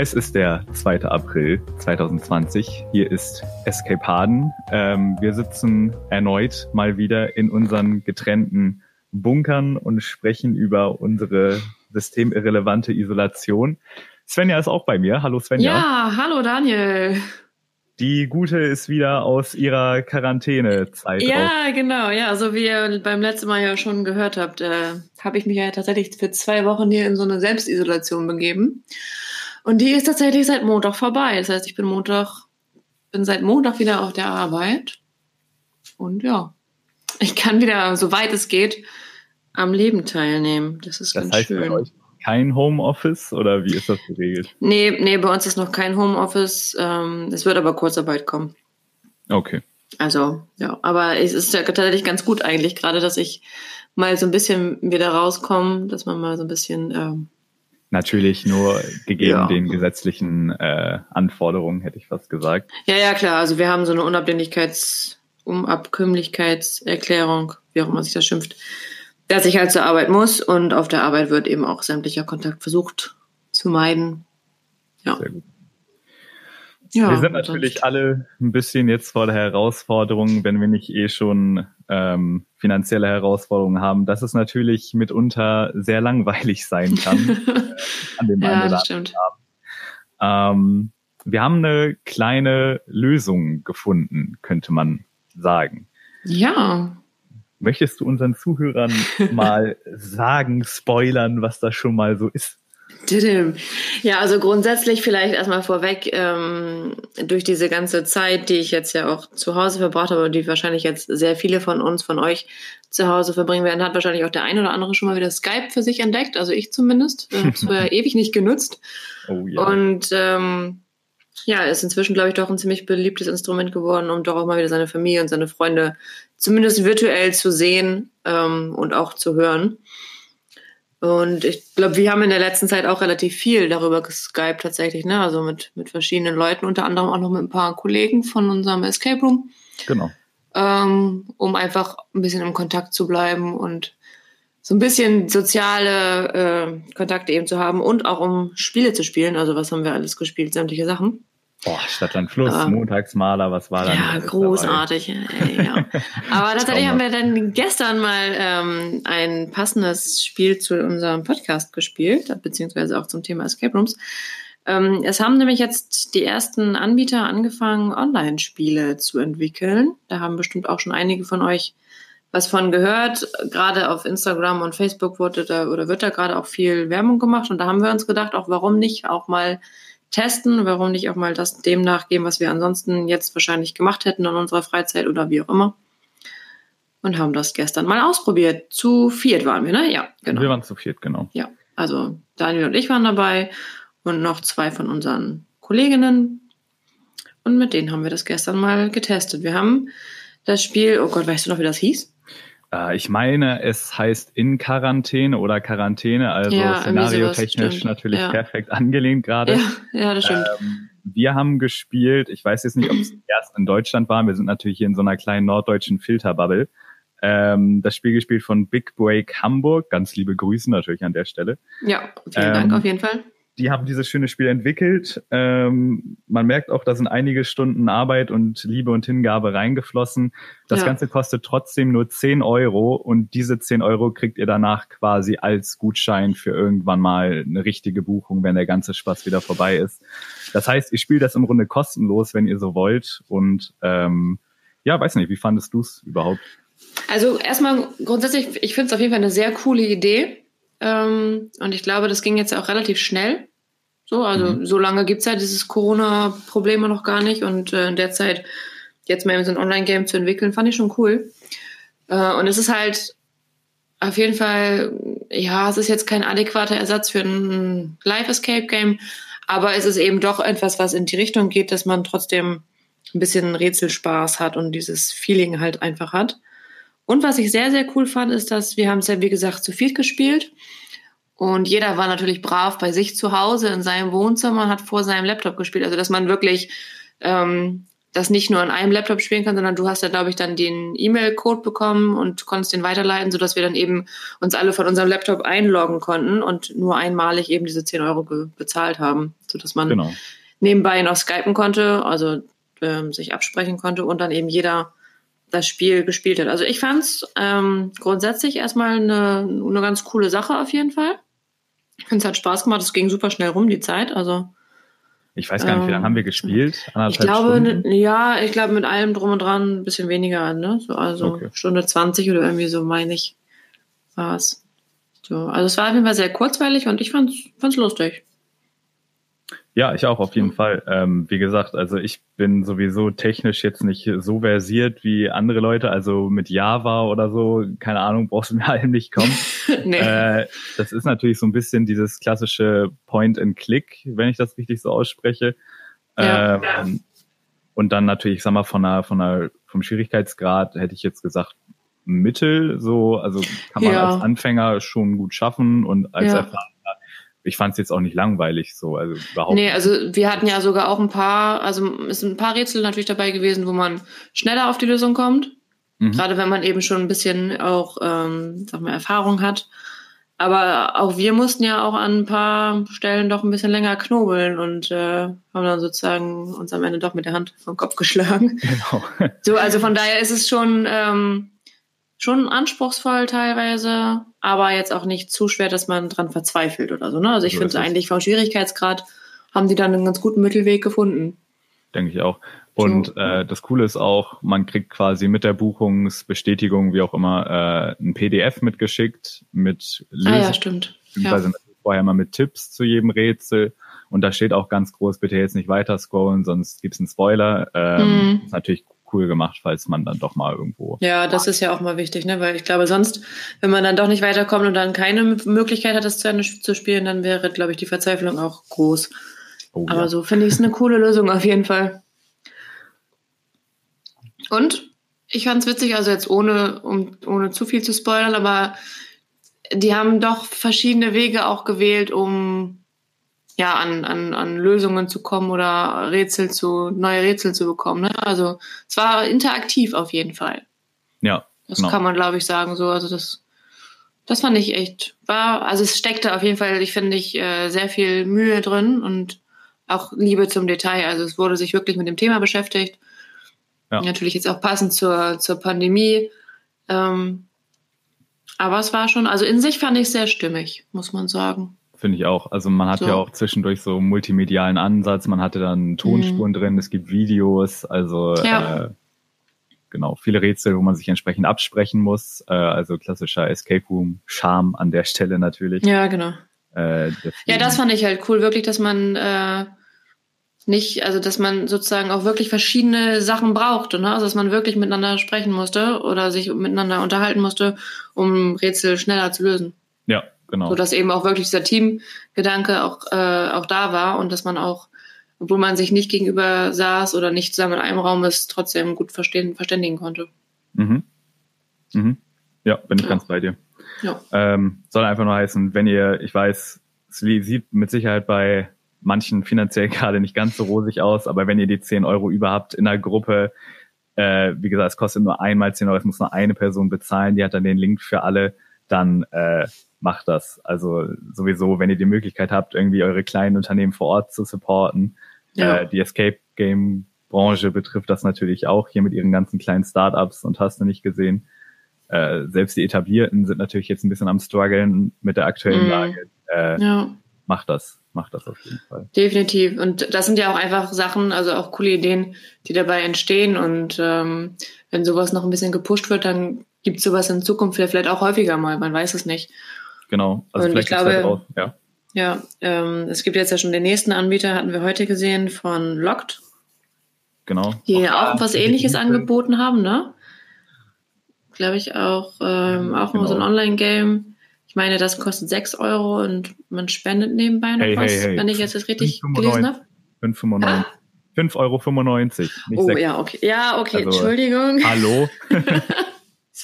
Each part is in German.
Es ist der 2. April 2020. Hier ist Escape Harden. Ähm, wir sitzen erneut mal wieder in unseren getrennten Bunkern und sprechen über unsere systemirrelevante Isolation. Svenja ist auch bei mir. Hallo Svenja. Ja, hallo Daniel. Die Gute ist wieder aus ihrer Quarantänezeit. Ja, raus. genau. Ja, so wie ihr beim letzten Mal ja schon gehört habt, äh, habe ich mich ja tatsächlich für zwei Wochen hier in so eine Selbstisolation begeben. Und die ist tatsächlich seit Montag vorbei. Das heißt, ich bin Montag, bin seit Montag wieder auf der Arbeit. Und ja, ich kann wieder, soweit es geht, am Leben teilnehmen. Das ist das ganz heißt schön. Bei euch kein Homeoffice oder wie ist das geregelt? Nee, nee, bei uns ist noch kein Homeoffice. Ähm, es wird aber Kurzarbeit kommen. Okay. Also, ja, aber es ist ja tatsächlich ganz gut eigentlich, gerade dass ich mal so ein bisschen wieder rauskomme, dass man mal so ein bisschen ähm, Natürlich nur gegeben ja. den gesetzlichen äh, Anforderungen, hätte ich fast gesagt. Ja, ja, klar. Also wir haben so eine Unabhängigkeits-, Unabkömmlichkeitserklärung, wie auch immer sich das schimpft, dass ich halt zur Arbeit muss und auf der Arbeit wird eben auch sämtlicher Kontakt versucht zu meiden. Ja. Sehr gut. Ja, wir sind natürlich sonst. alle ein bisschen jetzt vor der Herausforderung, wenn wir nicht eh schon ähm, finanzielle Herausforderungen haben, dass es natürlich mitunter sehr langweilig sein kann äh, an dem ja, einen oder anderen ähm, wir haben eine kleine Lösung gefunden, könnte man sagen. Ja. Möchtest du unseren Zuhörern mal sagen, spoilern, was das schon mal so ist? Ja, also grundsätzlich vielleicht erstmal vorweg, ähm, durch diese ganze Zeit, die ich jetzt ja auch zu Hause verbracht habe, die wahrscheinlich jetzt sehr viele von uns, von euch zu Hause verbringen werden, hat wahrscheinlich auch der ein oder andere schon mal wieder Skype für sich entdeckt, also ich zumindest. Ich habe es vorher ewig nicht genutzt. Oh, ja. Und ähm, ja, ist inzwischen, glaube ich, doch ein ziemlich beliebtes Instrument geworden, um doch auch mal wieder seine Familie und seine Freunde zumindest virtuell zu sehen ähm, und auch zu hören. Und ich glaube, wir haben in der letzten Zeit auch relativ viel darüber geskypt tatsächlich, ne? Also mit, mit verschiedenen Leuten, unter anderem auch noch mit ein paar Kollegen von unserem Escape Room. Genau. Ähm, um einfach ein bisschen im Kontakt zu bleiben und so ein bisschen soziale äh, Kontakte eben zu haben und auch um Spiele zu spielen. Also was haben wir alles gespielt? Sämtliche Sachen. Boah, Stadtland Fluss, ähm, Montagsmaler, was war da? Ja, großartig. Ey, ja. Aber tatsächlich haben wir dann gestern mal ähm, ein passendes Spiel zu unserem Podcast gespielt, beziehungsweise auch zum Thema Escape Rooms. Ähm, es haben nämlich jetzt die ersten Anbieter angefangen, Online-Spiele zu entwickeln. Da haben bestimmt auch schon einige von euch was von gehört. Gerade auf Instagram und Facebook wurde da oder wird da gerade auch viel Werbung gemacht. Und da haben wir uns gedacht, auch warum nicht auch mal testen, warum nicht auch mal das dem nachgehen, was wir ansonsten jetzt wahrscheinlich gemacht hätten in unserer Freizeit oder wie auch immer. Und haben das gestern mal ausprobiert. Zu viert waren wir, ne? Ja, genau. Wir waren zu viert, genau. Ja, also Daniel und ich waren dabei und noch zwei von unseren Kolleginnen. Und mit denen haben wir das gestern mal getestet. Wir haben das Spiel, oh Gott, weißt du noch, wie das hieß? Äh, ich meine, es heißt in Quarantäne oder Quarantäne, also ja, szenariotechnisch natürlich ja. perfekt angelehnt gerade. Ja, ja, das stimmt. Ähm, wir haben gespielt, ich weiß jetzt nicht, ob es erst in Deutschland war, wir sind natürlich hier in so einer kleinen norddeutschen Filterbubble. Ähm, das Spiel gespielt von Big Break Hamburg. Ganz liebe Grüße natürlich an der Stelle. Ja, vielen ähm, Dank auf jeden Fall die haben dieses schöne Spiel entwickelt. Ähm, man merkt auch, da sind einige Stunden Arbeit und Liebe und Hingabe reingeflossen. Das ja. Ganze kostet trotzdem nur 10 Euro und diese 10 Euro kriegt ihr danach quasi als Gutschein für irgendwann mal eine richtige Buchung, wenn der ganze Spaß wieder vorbei ist. Das heißt, ihr spielt das im Grunde kostenlos, wenn ihr so wollt. Und ähm, ja, weiß nicht, wie fandest du es überhaupt? Also erstmal grundsätzlich, ich finde es auf jeden Fall eine sehr coole Idee. Ähm, und ich glaube, das ging jetzt auch relativ schnell. So, also mhm. so lange gibt's ja dieses Corona-Problem noch gar nicht. Und äh, in der Zeit jetzt mal so ein Online-Game zu entwickeln, fand ich schon cool. Äh, und es ist halt auf jeden Fall, ja, es ist jetzt kein adäquater Ersatz für ein Live-Escape-Game, aber es ist eben doch etwas, was in die Richtung geht, dass man trotzdem ein bisschen Rätselspaß hat und dieses Feeling halt einfach hat. Und was ich sehr, sehr cool fand, ist, dass wir haben es ja, wie gesagt, zu viel gespielt. Und jeder war natürlich brav bei sich zu Hause in seinem Wohnzimmer und hat vor seinem Laptop gespielt. Also, dass man wirklich ähm, das nicht nur an einem Laptop spielen kann, sondern du hast ja, glaube ich, dann den E-Mail-Code bekommen und konntest den weiterleiten, sodass wir dann eben uns alle von unserem Laptop einloggen konnten und nur einmalig eben diese 10 Euro bezahlt haben, sodass man genau. nebenbei noch skypen konnte, also ähm, sich absprechen konnte und dann eben jeder das Spiel gespielt hat. Also ich fand es ähm, grundsätzlich erstmal eine, eine ganz coole Sache auf jeden Fall. Ich finde, es hat Spaß gemacht. Es ging super schnell rum, die Zeit. Also ich weiß gar nicht, wie lange haben wir ähm, gespielt? ich glaube, Stunden? ja, ich glaube mit allem drum und dran ein bisschen weniger, ne? So, also okay. Stunde 20 oder irgendwie so, meine ich, war es. So, also es war auf jeden Fall sehr kurzweilig und ich fand es lustig. Ja, ich auch auf jeden Fall. Ähm, wie gesagt, also ich bin sowieso technisch jetzt nicht so versiert wie andere Leute. Also mit Java oder so, keine Ahnung, brauchst du mir halt nicht kommen. nee. äh, das ist natürlich so ein bisschen dieses klassische Point-and-Click, wenn ich das richtig so ausspreche. Ja. Ähm, und dann natürlich, ich sag mal, von einer, von einer, vom Schwierigkeitsgrad hätte ich jetzt gesagt, Mittel, so, also kann man ja. als Anfänger schon gut schaffen und als ja. Erfahrener ich fand es jetzt auch nicht langweilig so, also überhaupt. Nee, also wir hatten ja sogar auch ein paar, also es sind ein paar Rätsel natürlich dabei gewesen, wo man schneller auf die Lösung kommt. Mhm. Gerade wenn man eben schon ein bisschen auch, ähm, sag mal, Erfahrung hat. Aber auch wir mussten ja auch an ein paar Stellen doch ein bisschen länger knobeln und äh, haben dann sozusagen uns am Ende doch mit der Hand vom Kopf geschlagen. Genau. So, also von daher ist es schon, ähm, schon anspruchsvoll teilweise, aber jetzt auch nicht zu schwer, dass man dran verzweifelt oder so. Ne? Also ich so finde eigentlich vom Schwierigkeitsgrad haben die dann einen ganz guten Mittelweg gefunden. Denke ich auch. Und äh, das Coole ist auch, man kriegt quasi mit der Buchungsbestätigung, wie auch immer, äh, ein PDF mitgeschickt mit Lösungen. Ah ja, stimmt. Beziehungsweise ja. vorher mal mit Tipps zu jedem Rätsel. Und da steht auch ganz groß, bitte jetzt nicht weiter scrollen, sonst gibt's einen Spoiler. Ähm, mhm. Ist natürlich cool gemacht, falls man dann doch mal irgendwo. Ja, das ist ja auch mal wichtig, ne? Weil ich glaube, sonst, wenn man dann doch nicht weiterkommt und dann keine Möglichkeit hat, das zu Ende zu spielen, dann wäre, glaube ich, die Verzweiflung auch groß. Oh, Aber ja. so finde ich es eine coole Lösung auf jeden Fall. Und ich fand es witzig, also jetzt ohne, um, ohne zu viel zu spoilern, aber die haben doch verschiedene Wege auch gewählt, um ja, an, an, an Lösungen zu kommen oder Rätsel zu, neue Rätsel zu bekommen. Ne? Also es war interaktiv auf jeden Fall. Ja. Das genau. kann man, glaube ich, sagen. So, also das, das fand ich echt, war, also es steckte auf jeden Fall, ich finde ich, äh, sehr viel Mühe drin und auch Liebe zum Detail. Also es wurde sich wirklich mit dem Thema beschäftigt. Ja. Natürlich jetzt auch passend zur, zur Pandemie. Ähm, aber es war schon, also in sich fand ich sehr stimmig, muss man sagen. Finde ich auch. Also man hat so. ja auch zwischendurch so multimedialen Ansatz, man hatte dann Tonspuren mhm. drin, es gibt Videos, also ja. äh, genau, viele Rätsel, wo man sich entsprechend absprechen muss. Äh, also klassischer Escape Room, Charme an der Stelle natürlich. Ja, genau. Äh, ja, das fand ich halt cool, wirklich, dass man äh, nicht, also dass man sozusagen auch wirklich verschiedene Sachen brauchte, ne? Also dass man wirklich miteinander sprechen musste oder sich miteinander unterhalten musste, um Rätsel schneller zu lösen. Ja, genau. So dass eben auch wirklich dieser Teamgedanke auch, äh, auch da war und dass man auch, obwohl man sich nicht gegenüber saß oder nicht zusammen in einem Raum ist, trotzdem gut verstehen, verständigen konnte. Mhm. Mhm. Ja, bin ich ja. ganz bei dir. Ja. Ähm, soll einfach nur heißen, wenn ihr, ich weiß, es sieht mit Sicherheit bei manchen finanziell gerade nicht ganz so rosig aus, aber wenn ihr die 10 Euro überhaupt in der Gruppe, äh, wie gesagt, es kostet nur einmal 10 Euro, es muss nur eine Person bezahlen, die hat dann den Link für alle, dann äh, macht das. Also sowieso, wenn ihr die Möglichkeit habt, irgendwie eure kleinen Unternehmen vor Ort zu supporten. Ja. Äh, die Escape Game Branche betrifft das natürlich auch hier mit ihren ganzen kleinen Startups und hast du nicht gesehen. Äh, selbst die etablierten sind natürlich jetzt ein bisschen am struggeln mit der aktuellen mm. Lage. Äh, ja. Macht das, macht das auf jeden Fall. Definitiv. Und das sind ja auch einfach Sachen, also auch coole Ideen, die dabei entstehen. Und ähm, wenn sowas noch ein bisschen gepusht wird, dann gibt es sowas in Zukunft vielleicht auch häufiger mal. Man weiß es nicht. Genau. Also und vielleicht ich glaube, halt auch, ja. Ja, ähm, es gibt jetzt ja schon den nächsten Anbieter, hatten wir heute gesehen, von Locked. Genau. Die auch, auch was ähnliches angeboten haben, ne? Glaube ich auch, ähm, auch genau. so ein Online-Game. Ich meine, das kostet 6 Euro und man spendet nebenbei noch hey, was, hey, hey. wenn ich jetzt das richtig 5, gelesen habe. 5,95. Ah? 5,95 Euro. oh 6. ja, okay. Ja, okay, also, Entschuldigung. Hallo.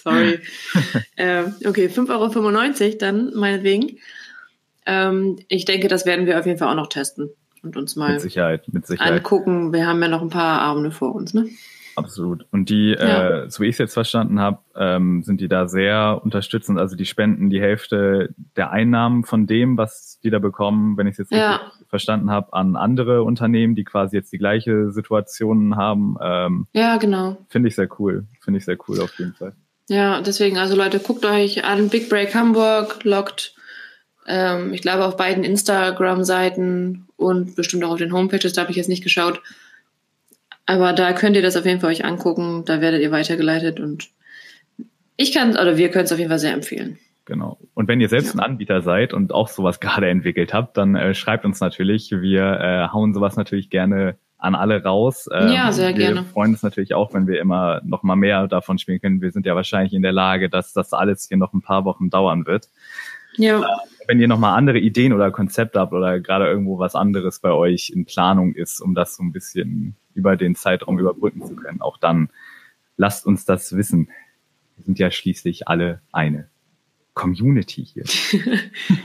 Sorry. äh, okay, 5,95 Euro dann meinetwegen. Ähm, ich denke, das werden wir auf jeden Fall auch noch testen. und uns mal mit Sicherheit, mit Sicherheit. angucken. Wir haben ja noch ein paar Abende vor uns, ne? Absolut. Und die, ja. äh, so wie ich es jetzt verstanden habe, ähm, sind die da sehr unterstützend. Also die spenden die Hälfte der Einnahmen von dem, was die da bekommen, wenn ich es jetzt ja. richtig verstanden habe, an andere Unternehmen, die quasi jetzt die gleiche Situation haben. Ähm, ja, genau. Finde ich sehr cool. Finde ich sehr cool auf jeden Fall. Ja, deswegen, also Leute, guckt euch an Big Break Hamburg, lockt, ähm, ich glaube, auf beiden Instagram-Seiten und bestimmt auch auf den Homepages, da habe ich jetzt nicht geschaut. Aber da könnt ihr das auf jeden Fall euch angucken, da werdet ihr weitergeleitet und ich kann, oder wir können es auf jeden Fall sehr empfehlen. Genau. Und wenn ihr selbst ein Anbieter seid und auch sowas gerade entwickelt habt, dann äh, schreibt uns natürlich. Wir äh, hauen sowas natürlich gerne an alle raus. Ähm, ja, sehr wir gerne. Wir freuen uns natürlich auch, wenn wir immer noch mal mehr davon spielen können. Wir sind ja wahrscheinlich in der Lage, dass das alles hier noch ein paar Wochen dauern wird. Ja. Äh, wenn ihr noch mal andere Ideen oder Konzepte habt oder gerade irgendwo was anderes bei euch in Planung ist, um das so ein bisschen über den Zeitraum überbrücken zu können, auch dann lasst uns das wissen. Wir sind ja schließlich alle eine. Community hier.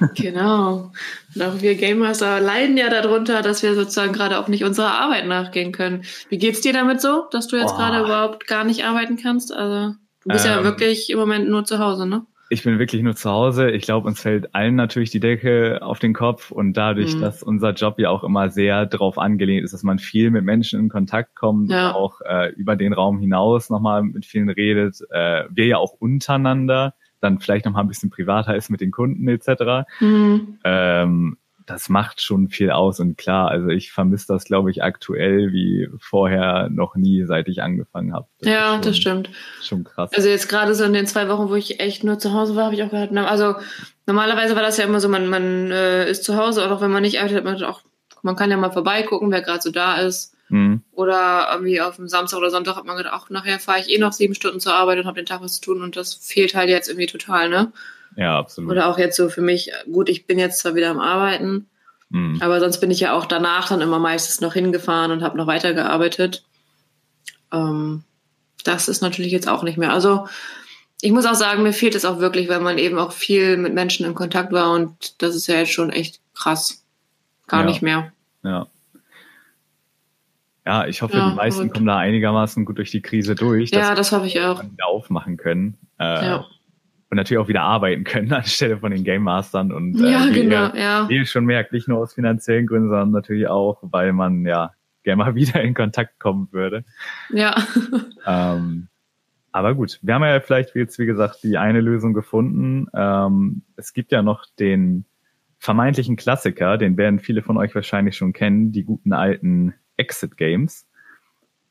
genau. Und auch wir Gamemaster leiden ja darunter, dass wir sozusagen gerade auch nicht unserer Arbeit nachgehen können. Wie geht's dir damit so, dass du jetzt oh. gerade überhaupt gar nicht arbeiten kannst? Also du bist ähm, ja wirklich im Moment nur zu Hause, ne? Ich bin wirklich nur zu Hause. Ich glaube, uns fällt allen natürlich die Decke auf den Kopf und dadurch, mhm. dass unser Job ja auch immer sehr darauf angelehnt ist, dass man viel mit Menschen in Kontakt kommt, ja. auch äh, über den Raum hinaus nochmal mit vielen redet, äh, wir ja auch untereinander dann vielleicht noch mal ein bisschen privater ist mit den Kunden etc. Mhm. Ähm, das macht schon viel aus und klar, also ich vermisse das, glaube ich, aktuell wie vorher noch nie, seit ich angefangen habe. Ja, schon, das stimmt. Schon krass. Also jetzt gerade so in den zwei Wochen, wo ich echt nur zu Hause war, habe ich auch gehört, also normalerweise war das ja immer so, man, man äh, ist zu Hause, auch wenn man nicht arbeitet, man auch, man kann ja mal vorbeigucken, wer gerade so da ist. Mhm. Oder irgendwie auf dem Samstag oder Sonntag hat man gedacht, ach, nachher fahre ich eh noch sieben Stunden zur Arbeit und habe den Tag was zu tun und das fehlt halt jetzt irgendwie total, ne? Ja, absolut. Oder auch jetzt so für mich, gut, ich bin jetzt zwar wieder am Arbeiten, mhm. aber sonst bin ich ja auch danach dann immer meistens noch hingefahren und habe noch weitergearbeitet. Ähm, das ist natürlich jetzt auch nicht mehr. Also ich muss auch sagen, mir fehlt es auch wirklich, weil man eben auch viel mit Menschen in Kontakt war und das ist ja jetzt schon echt krass. Gar ja. nicht mehr. Ja. Ja, ich hoffe, ja, die meisten gut. kommen da einigermaßen gut durch die Krise durch. Ja, das hoffe ich auch. Wieder aufmachen können. Äh, ja. Und natürlich auch wieder arbeiten können anstelle von den Game Mastern. Und äh, ja, wie genau, ihr, ja. Wie ihr schon merkt, nicht nur aus finanziellen Gründen, sondern natürlich auch, weil man ja gerne mal wieder in Kontakt kommen würde. Ja. ähm, aber gut, wir haben ja vielleicht jetzt, wie gesagt, die eine Lösung gefunden. Ähm, es gibt ja noch den vermeintlichen Klassiker, den werden viele von euch wahrscheinlich schon kennen, die guten alten Exit Games.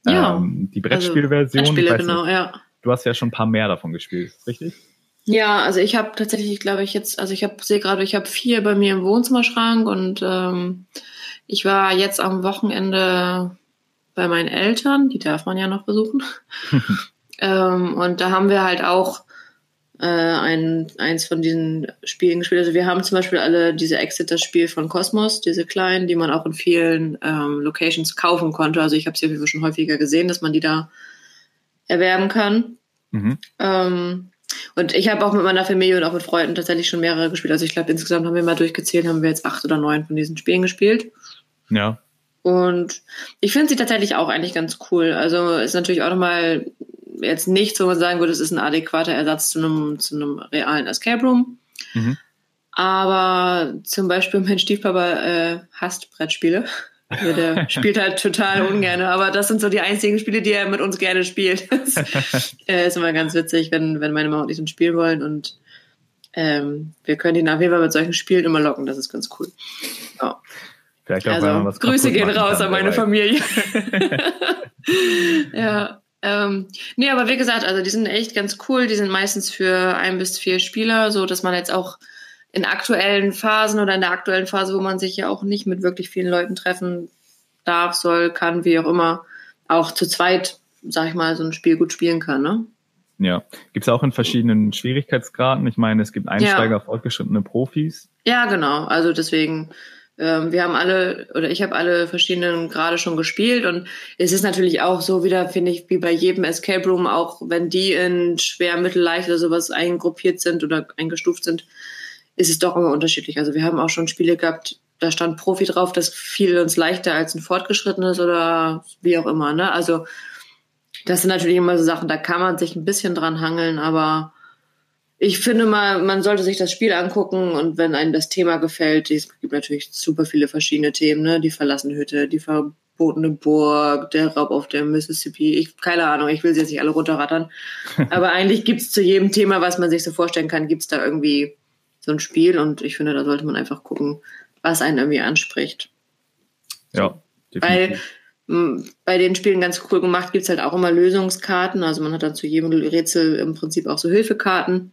Ja. Ähm, die Brettspielversion. Also Brettspiele, genau, ja. Du hast ja schon ein paar mehr davon gespielt, richtig? Ja, also ich habe tatsächlich, glaube ich, jetzt, also ich habe sehe gerade, ich habe vier bei mir im Wohnzimmerschrank und ähm, ich war jetzt am Wochenende bei meinen Eltern, die darf man ja noch besuchen. ähm, und da haben wir halt auch äh, ein, eins von diesen Spielen gespielt. Also wir haben zum Beispiel alle diese Exit, das Spiel von Cosmos, diese kleinen, die man auch in vielen ähm, Locations kaufen konnte. Also ich habe sie schon häufiger gesehen, dass man die da erwerben kann. Mhm. Ähm, und ich habe auch mit meiner Familie und auch mit Freunden tatsächlich schon mehrere gespielt. Also ich glaube, insgesamt haben wir mal durchgezählt, haben wir jetzt acht oder neun von diesen Spielen gespielt. Ja. Und ich finde sie tatsächlich auch eigentlich ganz cool. Also ist natürlich auch nochmal jetzt nichts, wo man sagen würde, es ist ein adäquater Ersatz zu einem, zu einem realen Escape Room. Mhm. Aber zum Beispiel mein Stiefpapa äh, hasst Brettspiele. Also der spielt halt total ungern, aber das sind so die einzigen Spiele, die er mit uns gerne spielt. das äh, ist immer ganz witzig, wenn, wenn meine Mama und ich ein Spiel wollen und ähm, wir können ihn auf jeden Fall mit solchen Spielen immer locken, das ist ganz cool. Ja. Vielleicht auch, also, Grüße gehen raus an meine Familie. ja. Ähm, nee, aber wie gesagt, also die sind echt ganz cool. Die sind meistens für ein bis vier Spieler, so dass man jetzt auch in aktuellen Phasen oder in der aktuellen Phase, wo man sich ja auch nicht mit wirklich vielen Leuten treffen darf, soll, kann, wie auch immer, auch zu zweit, sag ich mal, so ein Spiel gut spielen kann, ne? Ja. Gibt es auch in verschiedenen Schwierigkeitsgraden? Ich meine, es gibt Einsteiger, ja. fortgeschrittene Profis. Ja, genau. Also deswegen ähm, wir haben alle oder ich habe alle verschiedenen gerade schon gespielt und es ist natürlich auch so wieder, finde ich, wie bei jedem Escape Room, auch wenn die in schwer, mittel, leicht oder sowas eingruppiert sind oder eingestuft sind, ist es doch immer unterschiedlich. Also wir haben auch schon Spiele gehabt, da stand Profi drauf, das fiel uns leichter als ein fortgeschrittenes oder wie auch immer. Ne? Also das sind natürlich immer so Sachen, da kann man sich ein bisschen dran hangeln, aber ich finde mal, man sollte sich das Spiel angucken und wenn einem das Thema gefällt, es gibt natürlich super viele verschiedene Themen, ne? Die verlassene Hütte, die verbotene Burg, der Raub auf der Mississippi, ich, keine Ahnung, ich will sie jetzt nicht alle runterrattern. Aber eigentlich gibt's zu jedem Thema, was man sich so vorstellen kann, gibt's da irgendwie so ein Spiel und ich finde, da sollte man einfach gucken, was einen irgendwie anspricht. Ja, definitiv. Weil bei den Spielen ganz cool gemacht gibt's halt auch immer Lösungskarten. Also man hat dann zu jedem Rätsel im Prinzip auch so Hilfekarten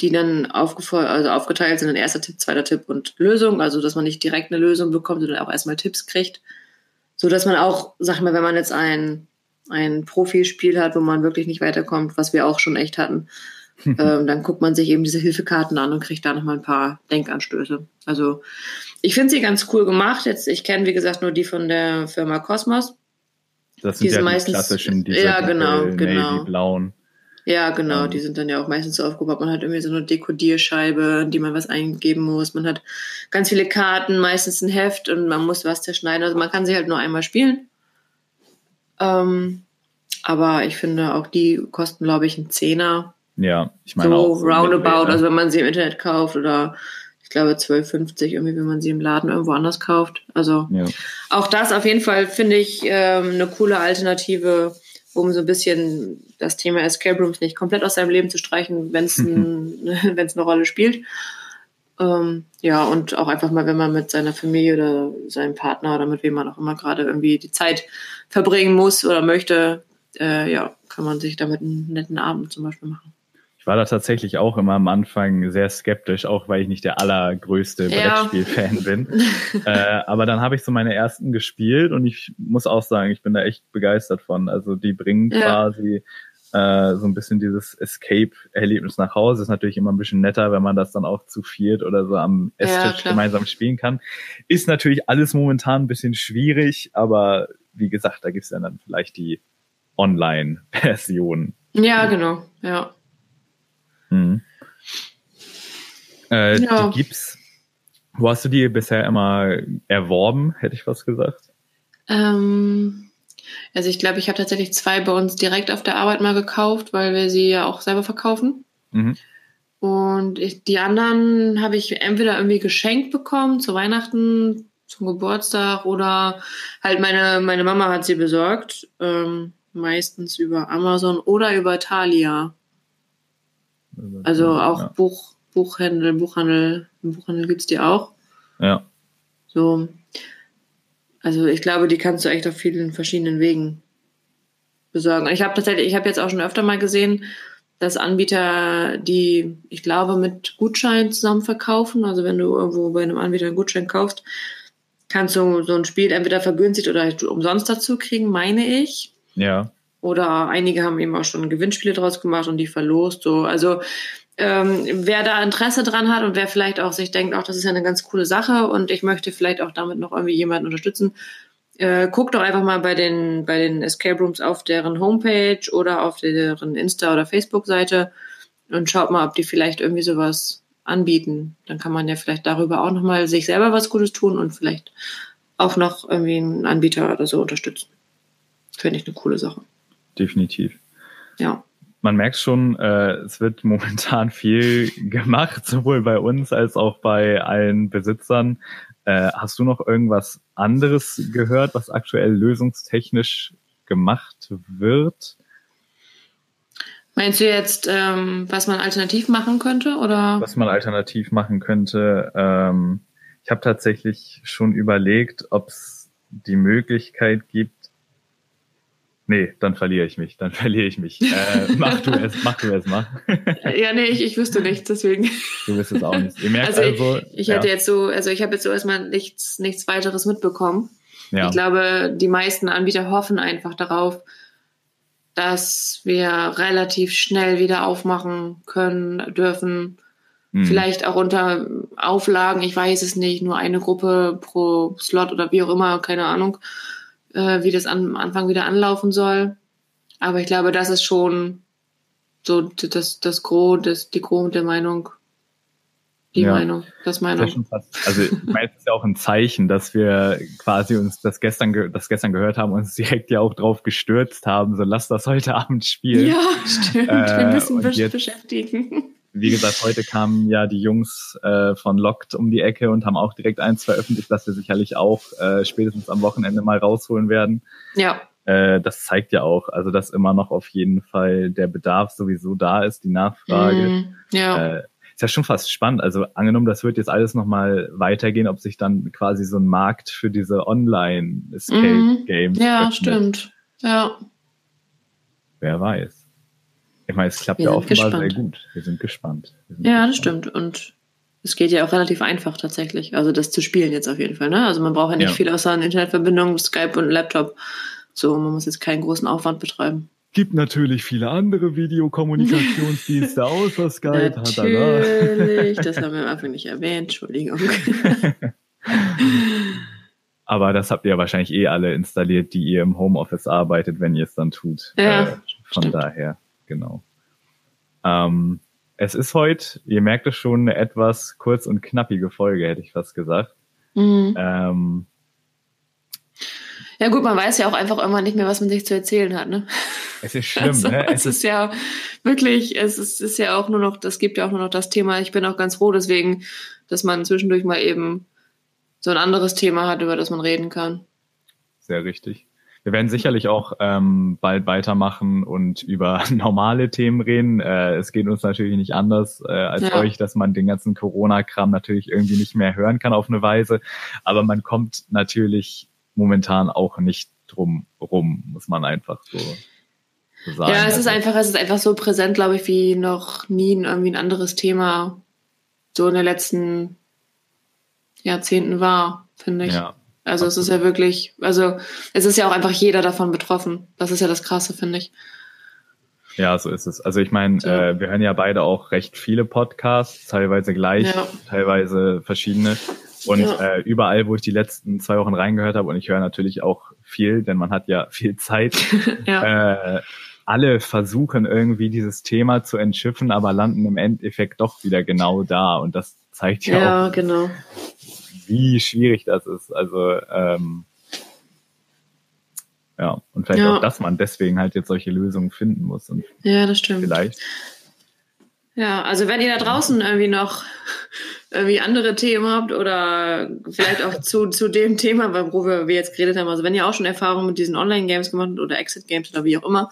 die dann also aufgeteilt sind in erster Tipp, zweiter Tipp und Lösung. Also, dass man nicht direkt eine Lösung bekommt, sondern auch erstmal Tipps kriegt. So dass man auch, sag ich mal, wenn man jetzt ein, ein Profispiel hat, wo man wirklich nicht weiterkommt, was wir auch schon echt hatten, ähm, dann guckt man sich eben diese Hilfekarten an und kriegt da nochmal ein paar Denkanstöße. Also, ich finde sie ganz cool gemacht. Jetzt, ich kenne, wie gesagt, nur die von der Firma Cosmos. Das sind diese ja die meistens, klassischen, diese ja, genau, genau. blauen. Ja, genau, ähm, die sind dann ja auch meistens so aufgebaut. Man hat irgendwie so eine Dekodierscheibe, in die man was eingeben muss. Man hat ganz viele Karten, meistens ein Heft und man muss was zerschneiden. Also man kann sie halt nur einmal spielen. Ähm, aber ich finde auch die kosten, glaube ich, einen Zehner. Ja, ich meine so auch. Roundabout, also wenn man sie im Internet kauft oder ich glaube 12,50 irgendwie, wenn man sie im Laden irgendwo anders kauft. Also ja. auch das auf jeden Fall finde ich ähm, eine coole Alternative um so ein bisschen das Thema Escape Rooms nicht komplett aus seinem Leben zu streichen, wenn es ein, eine Rolle spielt. Ähm, ja, und auch einfach mal, wenn man mit seiner Familie oder seinem Partner oder mit wem man auch immer gerade irgendwie die Zeit verbringen muss oder möchte, äh, ja, kann man sich damit einen netten Abend zum Beispiel machen. Ich war da tatsächlich auch immer am Anfang sehr skeptisch, auch weil ich nicht der allergrößte ja. Brettspiel-Fan bin. äh, aber dann habe ich so meine ersten gespielt und ich muss auch sagen, ich bin da echt begeistert von. Also die bringen ja. quasi äh, so ein bisschen dieses Escape-Erlebnis nach Hause. Ist natürlich immer ein bisschen netter, wenn man das dann auch zu viert oder so am Esstisch ja, gemeinsam spielen kann. Ist natürlich alles momentan ein bisschen schwierig, aber wie gesagt, da gibt's ja dann vielleicht die Online-Version. Ja, genau, ja. Mhm. Äh, ja. Die gibt's. Wo hast du die bisher immer erworben, hätte ich was gesagt? Ähm, also ich glaube, ich habe tatsächlich zwei bei uns direkt auf der Arbeit mal gekauft, weil wir sie ja auch selber verkaufen. Mhm. Und ich, die anderen habe ich entweder irgendwie geschenkt bekommen zu Weihnachten, zum Geburtstag oder halt meine, meine Mama hat sie besorgt. Ähm, meistens über Amazon oder über Thalia. Also auch ja. Buch, Buchhändel, Buchhandel, im Buchhandel gibt's die auch. Ja. So. Also ich glaube, die kannst du echt auf vielen verschiedenen Wegen besorgen. Ich habe tatsächlich, ich habe jetzt auch schon öfter mal gesehen, dass Anbieter, die, ich glaube, mit Gutschein zusammen verkaufen. Also wenn du irgendwo bei einem Anbieter einen Gutschein kaufst, kannst du so ein Spiel entweder vergünstigt oder umsonst dazu kriegen, meine ich. Ja. Oder einige haben eben auch schon Gewinnspiele draus gemacht und die verlost. So, also ähm, wer da Interesse dran hat und wer vielleicht auch sich denkt, auch das ist ja eine ganz coole Sache und ich möchte vielleicht auch damit noch irgendwie jemanden unterstützen, äh, guckt doch einfach mal bei den bei den Escape Rooms auf deren Homepage oder auf deren Insta oder Facebook Seite und schaut mal, ob die vielleicht irgendwie sowas anbieten. Dann kann man ja vielleicht darüber auch noch mal sich selber was Gutes tun und vielleicht auch noch irgendwie einen Anbieter oder so unterstützen. Finde ich eine coole Sache definitiv. Ja. Man merkt schon, äh, es wird momentan viel gemacht, sowohl bei uns als auch bei allen Besitzern. Äh, hast du noch irgendwas anderes gehört, was aktuell lösungstechnisch gemacht wird? Meinst du jetzt, ähm, was man alternativ machen könnte, oder? Was man alternativ machen könnte. Ähm, ich habe tatsächlich schon überlegt, ob es die Möglichkeit gibt, Nee, dann verliere ich mich, dann verliere ich mich. Äh, mach du es, mach du es, mach. ja, nee, ich, ich wüsste nichts, deswegen. Du wirst es auch nicht. Ihr merkt also, also ich, ich ja. hätte jetzt so, also ich habe jetzt so erstmal nichts, nichts weiteres mitbekommen. Ja. Ich glaube, die meisten Anbieter hoffen einfach darauf, dass wir relativ schnell wieder aufmachen können, dürfen. Hm. Vielleicht auch unter Auflagen, ich weiß es nicht, nur eine Gruppe pro Slot oder wie auch immer, keine Ahnung äh, wie das am Anfang wieder anlaufen soll. Aber ich glaube, das ist schon so das, das Gros, das, die Gros der Meinung, die ja. Meinung. Das Meinung. Also ich meine, es ist ja auch ein Zeichen, dass wir quasi uns das gestern, das gestern gehört haben und uns direkt ja auch drauf gestürzt haben. So lass das heute Abend spielen. Ja, stimmt. Äh, wir müssen uns beschäftigen. Wie gesagt, heute kamen ja die Jungs äh, von Locked um die Ecke und haben auch direkt eins veröffentlicht, dass wir sicherlich auch äh, spätestens am Wochenende mal rausholen werden. Ja. Äh, das zeigt ja auch, also dass immer noch auf jeden Fall der Bedarf sowieso da ist, die Nachfrage. Mm, ja. Äh, ist ja schon fast spannend. Also angenommen, das wird jetzt alles nochmal weitergehen, ob sich dann quasi so ein Markt für diese Online-Escape-Games. Mhm. Ja, öffnet. stimmt. Ja. Wer weiß. Ich meine, es klappt Wir ja offenbar gespannt. sehr gut. Wir sind gespannt. Wir sind ja, gespannt. das stimmt. Und es geht ja auch relativ einfach tatsächlich. Also das zu spielen jetzt auf jeden Fall. Ne? Also man braucht ja nicht ja. viel außer eine Internetverbindung, Skype und Laptop. So, man muss jetzt keinen großen Aufwand betreiben. Gibt natürlich viele andere Videokommunikationsdienste außer Skype. Natürlich, das haben wir einfach nicht erwähnt, Entschuldigung. Aber das habt ihr wahrscheinlich eh alle installiert, die ihr im Homeoffice arbeitet, wenn ihr es dann tut. Ja, äh, von stimmt. daher, genau. Ähm, es ist heute, ihr merkt es schon, eine etwas kurz und knappige Folge, hätte ich fast gesagt. Mhm. Ähm, ja gut, man weiß ja auch einfach immer nicht mehr, was man sich zu erzählen hat, ne? Es ist schlimm, also, ne? Es, es ist, ja wirklich, es ist, ist ja auch nur noch, das gibt ja auch nur noch das Thema. Ich bin auch ganz froh deswegen, dass man zwischendurch mal eben so ein anderes Thema hat, über das man reden kann. Sehr richtig. Wir werden sicherlich auch ähm, bald weitermachen und über normale Themen reden. Äh, es geht uns natürlich nicht anders äh, als ja. euch, dass man den ganzen Corona-Kram natürlich irgendwie nicht mehr hören kann auf eine Weise. Aber man kommt natürlich momentan auch nicht drum rum, muss man einfach so, sagen. Ja, es ist also einfach, es ist einfach so präsent, glaube ich, wie noch nie irgendwie ein anderes Thema so in den letzten Jahrzehnten war, finde ich. Ja, also es ist ja wirklich, also es ist ja auch einfach jeder davon betroffen. Das ist ja das Krasse, finde ich. Ja, so ist es. Also ich meine, so. äh, wir hören ja beide auch recht viele Podcasts, teilweise gleich, ja. teilweise verschiedene. Und ja. äh, überall, wo ich die letzten zwei Wochen reingehört habe, und ich höre natürlich auch viel, denn man hat ja viel Zeit, ja. äh, alle versuchen irgendwie dieses Thema zu entschiffen, aber landen im Endeffekt doch wieder genau da. Und das zeigt ja, ja auch, genau. Wie schwierig das ist. Also ähm, ja, und vielleicht ja. auch, dass man deswegen halt jetzt solche Lösungen finden muss. Und ja, das stimmt. Vielleicht ja, also wenn ihr da draußen irgendwie noch irgendwie andere Themen habt oder vielleicht auch zu, zu dem Thema, worüber wir jetzt geredet haben, also wenn ihr auch schon Erfahrungen mit diesen Online-Games gemacht habt oder Exit-Games oder wie auch immer,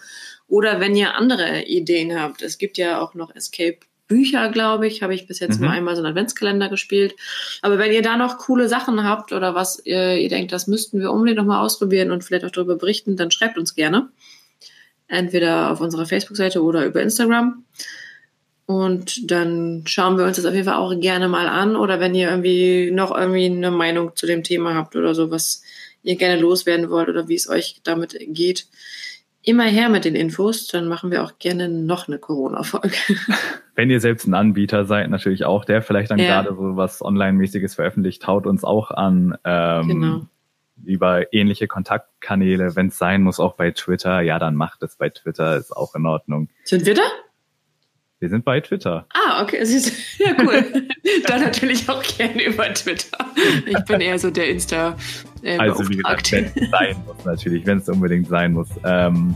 oder wenn ihr andere Ideen habt, es gibt ja auch noch Escape Bücher, glaube ich, habe ich bis jetzt mhm. nur einmal so einen Adventskalender gespielt. Aber wenn ihr da noch coole Sachen habt oder was ihr, ihr denkt, das müssten wir unbedingt nochmal ausprobieren und vielleicht auch darüber berichten, dann schreibt uns gerne. Entweder auf unserer Facebook-Seite oder über Instagram. Und dann schauen wir uns das auf jeden Fall auch gerne mal an. Oder wenn ihr irgendwie noch irgendwie eine Meinung zu dem Thema habt oder so, was ihr gerne loswerden wollt oder wie es euch damit geht, immer her mit den Infos. Dann machen wir auch gerne noch eine Corona-Folge. Wenn ihr selbst ein Anbieter seid, natürlich auch, der vielleicht dann ja. gerade so was Online-mäßiges veröffentlicht, haut uns auch an. Ähm, genau. Über ähnliche Kontaktkanäle, wenn es sein muss, auch bei Twitter, ja, dann macht es bei Twitter, ist auch in Ordnung. Sind wir da? Wir sind bei Twitter. Ah, okay. Ja, cool. Dann natürlich auch gerne über Twitter. Ich bin eher so der Insta. Äh, also wie gesagt, wenn es sein muss natürlich, wenn es unbedingt sein muss. Ähm,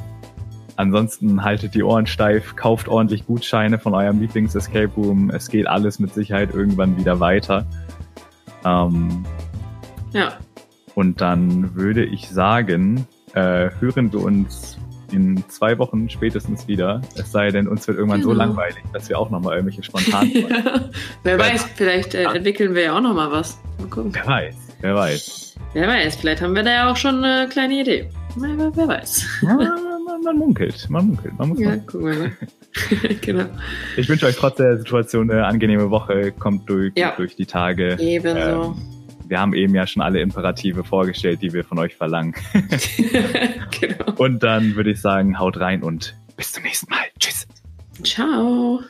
ansonsten haltet die Ohren steif, kauft ordentlich Gutscheine von eurem Lieblings-Escape Room. Es geht alles mit Sicherheit irgendwann wieder weiter. Ähm, ja. Und dann würde ich sagen, äh, hören wir uns in zwei Wochen spätestens wieder. Es sei denn, uns wird irgendwann genau. so langweilig, dass wir auch nochmal irgendwelche spontan. ja. Wer weiß, vielleicht äh, entwickeln wir ja auch nochmal was. Mal gucken. Wer weiß, wer weiß. Wer weiß, vielleicht haben wir da ja auch schon eine kleine Idee. Wer, wer weiß. Ja, man, man, munkelt, man munkelt, man muss Ja, gucken wir mal. genau. Ich wünsche euch trotz der Situation eine angenehme Woche. Kommt durch, ja. durch die Tage. Ebenso. Ähm, wir haben eben ja schon alle Imperative vorgestellt, die wir von euch verlangen. genau. Und dann würde ich sagen, haut rein und bis zum nächsten Mal. Tschüss. Ciao.